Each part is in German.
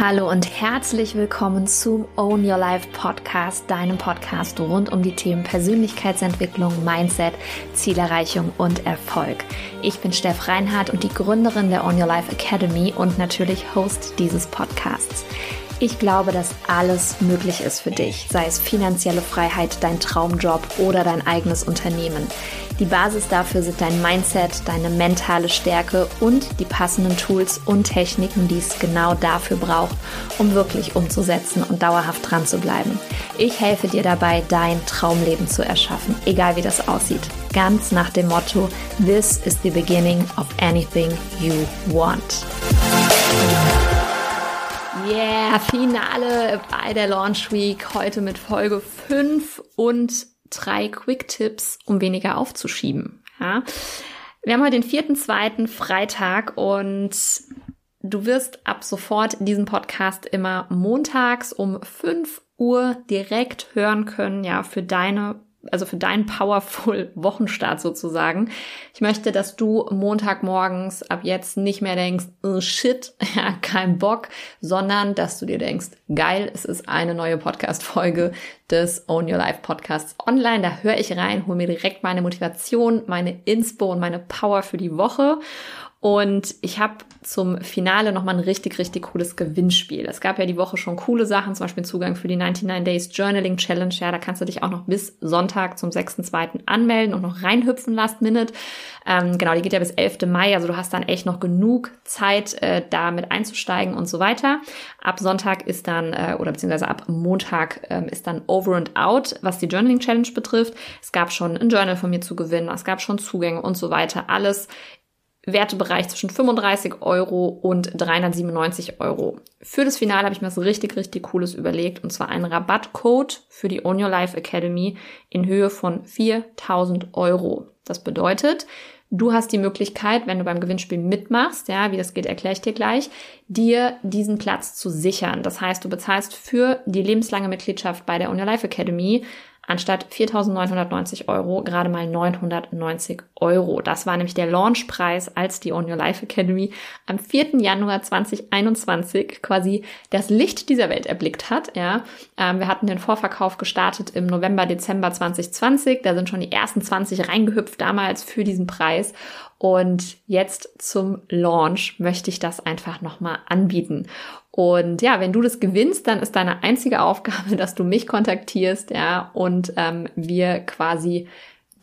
Hallo und herzlich willkommen zum Own Your Life Podcast, deinem Podcast rund um die Themen Persönlichkeitsentwicklung, Mindset, Zielerreichung und Erfolg. Ich bin Steff Reinhardt und die Gründerin der Own Your Life Academy und natürlich Host dieses Podcasts. Ich glaube, dass alles möglich ist für dich, sei es finanzielle Freiheit, dein Traumjob oder dein eigenes Unternehmen. Die Basis dafür sind dein Mindset, deine mentale Stärke und die passenden Tools und Techniken, die es genau dafür braucht, um wirklich umzusetzen und dauerhaft dran zu bleiben. Ich helfe dir dabei, dein Traumleben zu erschaffen, egal wie das aussieht. Ganz nach dem Motto, This is the beginning of anything you want. Yeah, Finale bei der Launch Week. Heute mit Folge 5 und drei Quick-Tipps, um weniger aufzuschieben. Ja. Wir haben heute den vierten, zweiten Freitag und du wirst ab sofort diesen Podcast immer montags um 5 Uhr direkt hören können, ja, für deine also für deinen powerful Wochenstart sozusagen. Ich möchte, dass du Montagmorgens ab jetzt nicht mehr denkst, oh shit, ja, kein Bock, sondern dass du dir denkst, geil, es ist eine neue Podcast-Folge des Own Your Life Podcasts online. Da höre ich rein, hole mir direkt meine Motivation, meine Inspo und meine Power für die Woche. Und ich habe zum Finale nochmal ein richtig, richtig cooles Gewinnspiel. Es gab ja die Woche schon coole Sachen, zum Beispiel Zugang für die 99 Days Journaling Challenge. Ja, da kannst du dich auch noch bis Sonntag zum 6.2. anmelden und noch reinhüpfen last minute. Ähm, genau, die geht ja bis 11. Mai, also du hast dann echt noch genug Zeit, äh, da mit einzusteigen und so weiter. Ab Sonntag ist dann, äh, oder beziehungsweise ab Montag ähm, ist dann Over and Out, was die Journaling Challenge betrifft. Es gab schon ein Journal von mir zu gewinnen, es gab schon Zugänge und so weiter. Alles Wertebereich zwischen 35 Euro und 397 Euro. Für das Finale habe ich mir was richtig, richtig Cooles überlegt und zwar einen Rabattcode für die On Your Life Academy in Höhe von 4000 Euro. Das bedeutet, du hast die Möglichkeit, wenn du beim Gewinnspiel mitmachst, ja, wie das geht, erkläre ich dir gleich, dir diesen Platz zu sichern. Das heißt, du bezahlst für die lebenslange Mitgliedschaft bei der On Your Life Academy anstatt 4.990 Euro gerade mal 990 Euro. Das war nämlich der Launchpreis, als die On Your Life Academy am 4. Januar 2021 quasi das Licht dieser Welt erblickt hat. Ja, ähm, wir hatten den Vorverkauf gestartet im November, Dezember 2020. Da sind schon die ersten 20 reingehüpft damals für diesen Preis. Und jetzt zum Launch möchte ich das einfach nochmal anbieten. Und ja, wenn du das gewinnst, dann ist deine einzige Aufgabe, dass du mich kontaktierst, ja, und ähm, wir quasi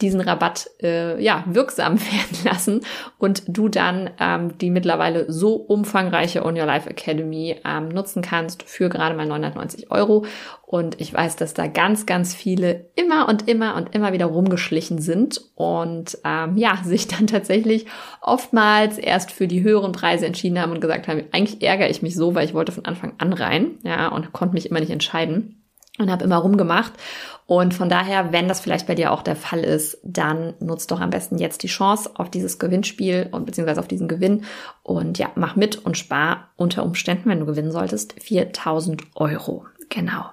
diesen Rabatt äh, ja wirksam werden lassen und du dann ähm, die mittlerweile so umfangreiche On Your Life Academy ähm, nutzen kannst für gerade mal 990 Euro. Und ich weiß, dass da ganz, ganz viele immer und immer und immer wieder rumgeschlichen sind und ähm, ja, sich dann tatsächlich oftmals erst für die höheren Preise entschieden haben und gesagt haben, eigentlich ärgere ich mich so, weil ich wollte von Anfang an rein, ja, und konnte mich immer nicht entscheiden und habe immer rumgemacht. Und von daher, wenn das vielleicht bei dir auch der Fall ist, dann nutzt doch am besten jetzt die Chance auf dieses Gewinnspiel und beziehungsweise auf diesen Gewinn und ja, mach mit und spar unter Umständen, wenn du gewinnen solltest, 4000 Euro. Genau.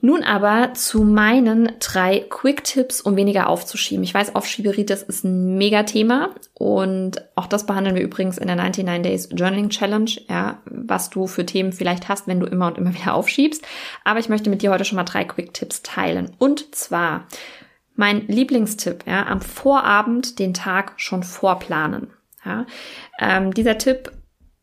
Nun aber zu meinen drei Quick-Tipps, um weniger aufzuschieben. Ich weiß, Aufschieberitis ist ein Mega-Thema und auch das behandeln wir übrigens in der 99 Days Journaling Challenge, ja, was du für Themen vielleicht hast, wenn du immer und immer wieder aufschiebst. Aber ich möchte mit dir heute schon mal drei Quick-Tipps teilen. Und zwar mein Lieblingstipp, ja, am Vorabend den Tag schon vorplanen. Ja, ähm, dieser Tipp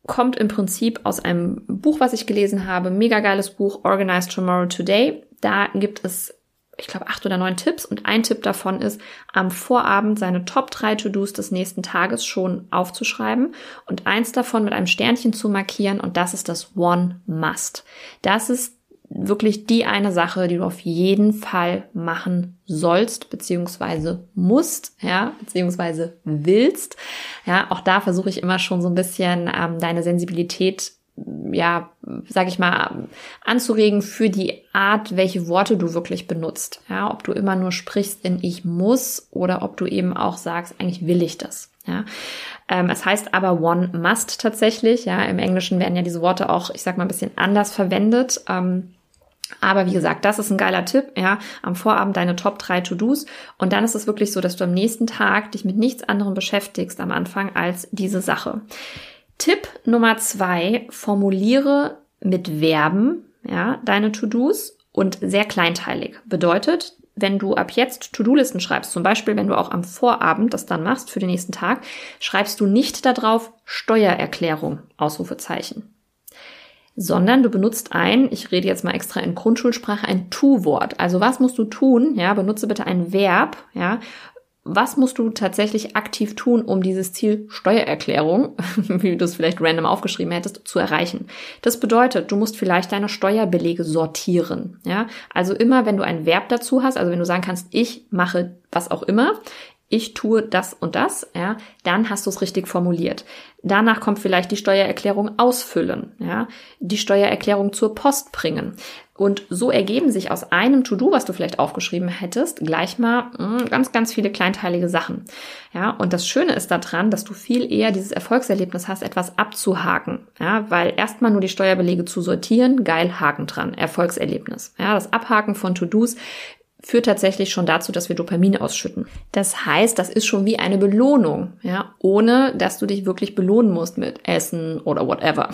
kommt im Prinzip aus einem Buch, was ich gelesen habe. Mega geiles Buch, Organized Tomorrow Today. Da gibt es, ich glaube, acht oder neun Tipps und ein Tipp davon ist, am Vorabend seine Top drei To-Dos des nächsten Tages schon aufzuschreiben und eins davon mit einem Sternchen zu markieren und das ist das One Must. Das ist wirklich die eine Sache, die du auf jeden Fall machen sollst, beziehungsweise musst, ja, beziehungsweise willst. Ja, auch da versuche ich immer schon so ein bisschen ähm, deine Sensibilität ja, sag ich mal, anzuregen für die Art, welche Worte du wirklich benutzt. Ja, ob du immer nur sprichst in ich muss oder ob du eben auch sagst, eigentlich will ich das. Ja, ähm, es heißt aber one must tatsächlich. Ja, im Englischen werden ja diese Worte auch, ich sag mal, ein bisschen anders verwendet. Ähm, aber wie gesagt, das ist ein geiler Tipp, ja, am Vorabend deine Top 3 To-Dos und dann ist es wirklich so, dass du am nächsten Tag dich mit nichts anderem beschäftigst am Anfang als diese Sache. Tipp Nummer zwei, formuliere mit Verben, ja, deine To-Dos und sehr kleinteilig. Bedeutet, wenn du ab jetzt To-Do-Listen schreibst, zum Beispiel wenn du auch am Vorabend das dann machst für den nächsten Tag, schreibst du nicht darauf Steuererklärung, Ausrufezeichen. Sondern du benutzt ein, ich rede jetzt mal extra in Grundschulsprache, ein Tu-Wort. Also was musst du tun? Ja, benutze bitte ein Verb, ja, was musst du tatsächlich aktiv tun, um dieses Ziel Steuererklärung, wie du es vielleicht random aufgeschrieben hättest, zu erreichen? Das bedeutet, du musst vielleicht deine Steuerbelege sortieren. Ja, also immer, wenn du ein Verb dazu hast, also wenn du sagen kannst, ich mache was auch immer, ich tue das und das, ja, dann hast du es richtig formuliert. Danach kommt vielleicht die Steuererklärung ausfüllen, ja, die Steuererklärung zur Post bringen. Und so ergeben sich aus einem To-Do, was du vielleicht aufgeschrieben hättest, gleich mal hm, ganz, ganz viele kleinteilige Sachen. Ja, und das Schöne ist daran, dass du viel eher dieses Erfolgserlebnis hast, etwas abzuhaken. Ja, weil erstmal nur die Steuerbelege zu sortieren, geil, Haken dran, Erfolgserlebnis. Ja, das Abhaken von To-Dos führt tatsächlich schon dazu, dass wir Dopamin ausschütten. Das heißt, das ist schon wie eine Belohnung, ja, ohne dass du dich wirklich belohnen musst mit Essen oder whatever.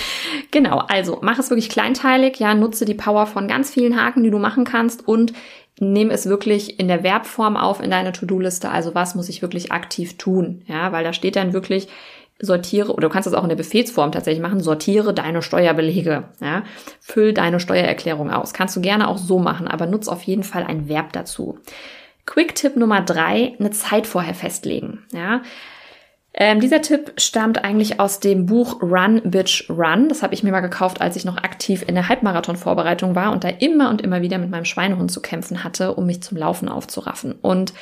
genau, also mach es wirklich kleinteilig, ja, nutze die Power von ganz vielen Haken, die du machen kannst und nimm es wirklich in der Verbform auf in deine To-Do-Liste. Also was muss ich wirklich aktiv tun? Ja, weil da steht dann wirklich sortiere, oder du kannst das auch in der Befehlsform tatsächlich machen, sortiere deine Steuerbelege, ja, füll deine Steuererklärung aus. Kannst du gerne auch so machen, aber nutz auf jeden Fall ein Verb dazu. Quick-Tipp Nummer drei, eine Zeit vorher festlegen, ja. Ähm, dieser Tipp stammt eigentlich aus dem Buch Run Bitch Run. Das habe ich mir mal gekauft, als ich noch aktiv in der Halbmarathon-Vorbereitung war und da immer und immer wieder mit meinem Schweinehund zu kämpfen hatte, um mich zum Laufen aufzuraffen. Und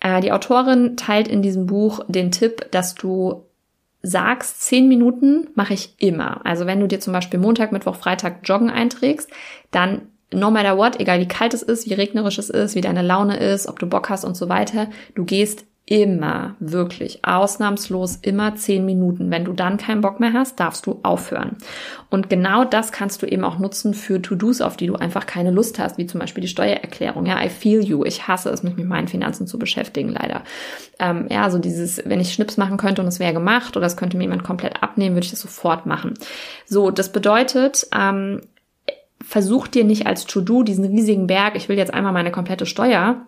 äh, die Autorin teilt in diesem Buch den Tipp, dass du sagst, zehn Minuten mache ich immer. Also wenn du dir zum Beispiel Montag, Mittwoch, Freitag Joggen einträgst, dann no matter what, egal wie kalt es ist, wie regnerisch es ist, wie deine Laune ist, ob du Bock hast und so weiter, du gehst immer, wirklich, ausnahmslos immer zehn Minuten. Wenn du dann keinen Bock mehr hast, darfst du aufhören. Und genau das kannst du eben auch nutzen für To-Dos, auf die du einfach keine Lust hast, wie zum Beispiel die Steuererklärung. Ja, I feel you. Ich hasse es, mich mit meinen Finanzen zu beschäftigen, leider. Ähm, ja, so dieses, wenn ich Schnips machen könnte und es wäre gemacht oder es könnte mir jemand komplett abnehmen, würde ich das sofort machen. So, das bedeutet, ähm, versuch dir nicht als To-Do diesen riesigen Berg, ich will jetzt einmal meine komplette Steuer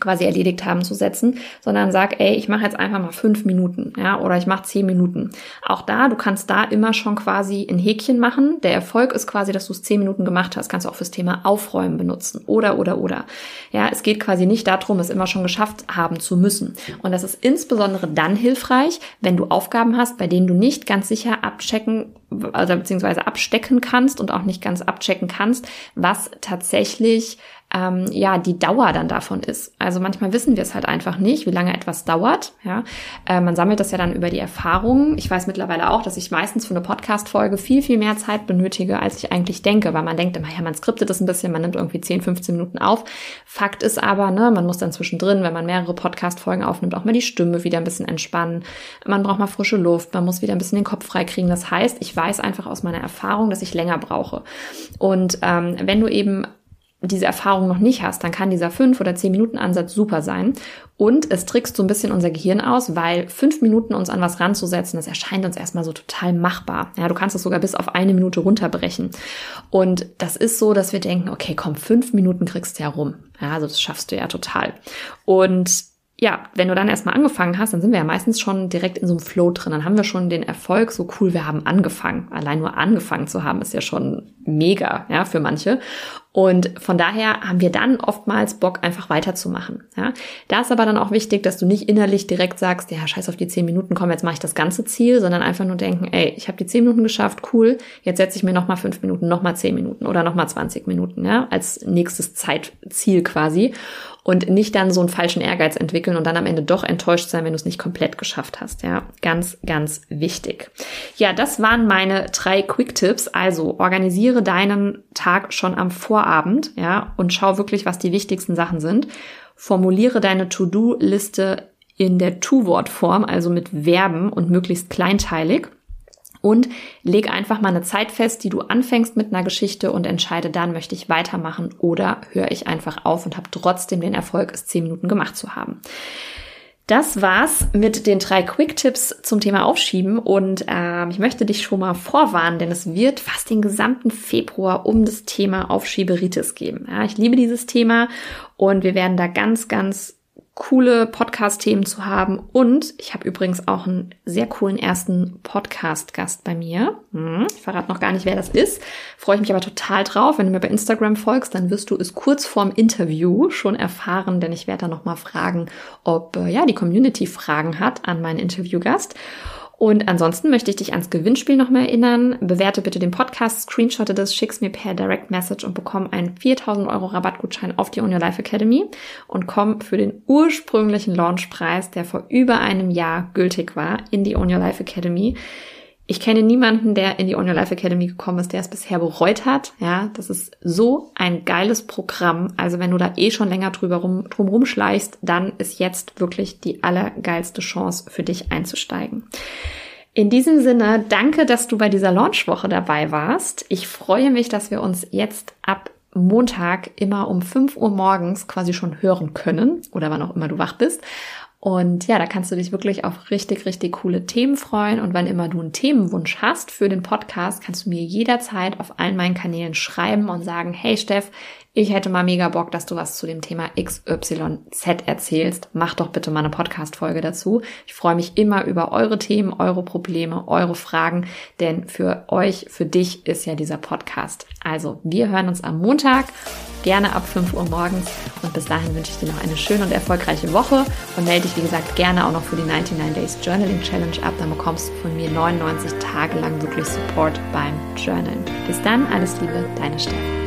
quasi erledigt haben zu setzen, sondern sag, ey, ich mache jetzt einfach mal fünf Minuten, ja, oder ich mache zehn Minuten. Auch da, du kannst da immer schon quasi ein Häkchen machen. Der Erfolg ist quasi, dass du es zehn Minuten gemacht hast. Kannst du auch fürs Thema Aufräumen benutzen. Oder, oder, oder. Ja, es geht quasi nicht darum, es immer schon geschafft haben zu müssen. Und das ist insbesondere dann hilfreich, wenn du Aufgaben hast, bei denen du nicht ganz sicher abchecken also beziehungsweise abstecken kannst und auch nicht ganz abchecken kannst, was tatsächlich ähm, ja die Dauer dann davon ist. Also manchmal wissen wir es halt einfach nicht, wie lange etwas dauert. Ja, äh, man sammelt das ja dann über die Erfahrungen. Ich weiß mittlerweile auch, dass ich meistens für eine Podcast-Folge viel viel mehr Zeit benötige, als ich eigentlich denke, weil man denkt immer, ja, man skriptet das ein bisschen, man nimmt irgendwie 10, 15 Minuten auf. Fakt ist aber, ne, man muss dann zwischendrin, wenn man mehrere Podcast-Folgen aufnimmt, auch mal die Stimme wieder ein bisschen entspannen. Man braucht mal frische Luft, man muss wieder ein bisschen den Kopf freikriegen. Das heißt, ich weiß einfach aus meiner Erfahrung, dass ich länger brauche. Und ähm, wenn du eben diese Erfahrung noch nicht hast, dann kann dieser fünf oder zehn Minuten Ansatz super sein. Und es trickst so ein bisschen unser Gehirn aus, weil fünf Minuten uns an was ranzusetzen, das erscheint uns erstmal so total machbar. Ja, du kannst es sogar bis auf eine Minute runterbrechen. Und das ist so, dass wir denken, okay, komm, fünf Minuten kriegst du ja rum. Ja, also das schaffst du ja total. Und ja, wenn du dann erstmal angefangen hast, dann sind wir ja meistens schon direkt in so einem Flow drin. Dann haben wir schon den Erfolg, so cool, wir haben angefangen. Allein nur angefangen zu haben, ist ja schon mega, ja, für manche. Und von daher haben wir dann oftmals Bock, einfach weiterzumachen. Ja. Da ist aber dann auch wichtig, dass du nicht innerlich direkt sagst, ja, scheiß auf die zehn Minuten, komm, jetzt mache ich das ganze Ziel, sondern einfach nur denken, ey, ich habe die zehn Minuten geschafft, cool, jetzt setze ich mir nochmal fünf Minuten, nochmal zehn Minuten oder nochmal zwanzig Minuten, ja, als nächstes Zeitziel quasi und nicht dann so einen falschen Ehrgeiz entwickeln und dann am Ende doch enttäuscht sein, wenn du es nicht komplett geschafft hast. Ja, ganz, ganz wichtig. Ja, das waren meine drei Quick-Tipps. Also organisiere deinen Tag schon am Vorabend, ja, und schau wirklich, was die wichtigsten Sachen sind. Formuliere deine To-Do-Liste in der Tu-Wort-Form, also mit Verben und möglichst kleinteilig und leg einfach mal eine Zeit fest, die du anfängst mit einer Geschichte und entscheide dann, möchte ich weitermachen oder höre ich einfach auf und habe trotzdem den Erfolg, es zehn Minuten gemacht zu haben. Das war's mit den drei Quick-Tipps zum Thema Aufschieben und ähm, ich möchte dich schon mal vorwarnen, denn es wird fast den gesamten Februar um das Thema Aufschieberitis geben. Ja, ich liebe dieses Thema und wir werden da ganz, ganz coole Podcast-Themen zu haben. Und ich habe übrigens auch einen sehr coolen ersten Podcast-Gast bei mir. Hm, ich verrate noch gar nicht, wer das ist. Freue ich mich aber total drauf. Wenn du mir bei Instagram folgst, dann wirst du es kurz vorm Interview schon erfahren, denn ich werde da nochmal fragen, ob äh, ja die Community Fragen hat an meinen Interviewgast. Und ansonsten möchte ich dich ans Gewinnspiel nochmal erinnern. Bewerte bitte den Podcast, screenshotte das, schick's mir per Direct Message und bekomm einen 4000 Euro Rabattgutschein auf die On Your Life Academy und komm für den ursprünglichen Launchpreis, der vor über einem Jahr gültig war, in die On Your Life Academy. Ich kenne niemanden, der in die On Your Life Academy gekommen ist, der es bisher bereut hat. Ja, das ist so ein geiles Programm. Also wenn du da eh schon länger drüber rum, drum rumschleichst, dann ist jetzt wirklich die allergeilste Chance für dich einzusteigen. In diesem Sinne, danke, dass du bei dieser Launchwoche dabei warst. Ich freue mich, dass wir uns jetzt ab Montag immer um 5 Uhr morgens quasi schon hören können oder wann auch immer du wach bist. Und ja, da kannst du dich wirklich auf richtig, richtig coole Themen freuen. Und wann immer du einen Themenwunsch hast für den Podcast, kannst du mir jederzeit auf allen meinen Kanälen schreiben und sagen, hey Steff, ich hätte mal mega Bock, dass du was zu dem Thema XYZ erzählst. Mach doch bitte mal eine Podcast-Folge dazu. Ich freue mich immer über eure Themen, eure Probleme, eure Fragen, denn für euch, für dich ist ja dieser Podcast. Also, wir hören uns am Montag, gerne ab 5 Uhr morgens und bis dahin wünsche ich dir noch eine schöne und erfolgreiche Woche und melde dich, wie gesagt, gerne auch noch für die 99 Days Journaling Challenge ab. Dann bekommst du von mir 99 Tage lang wirklich Support beim Journalen. Bis dann, alles Liebe, deine Steffi.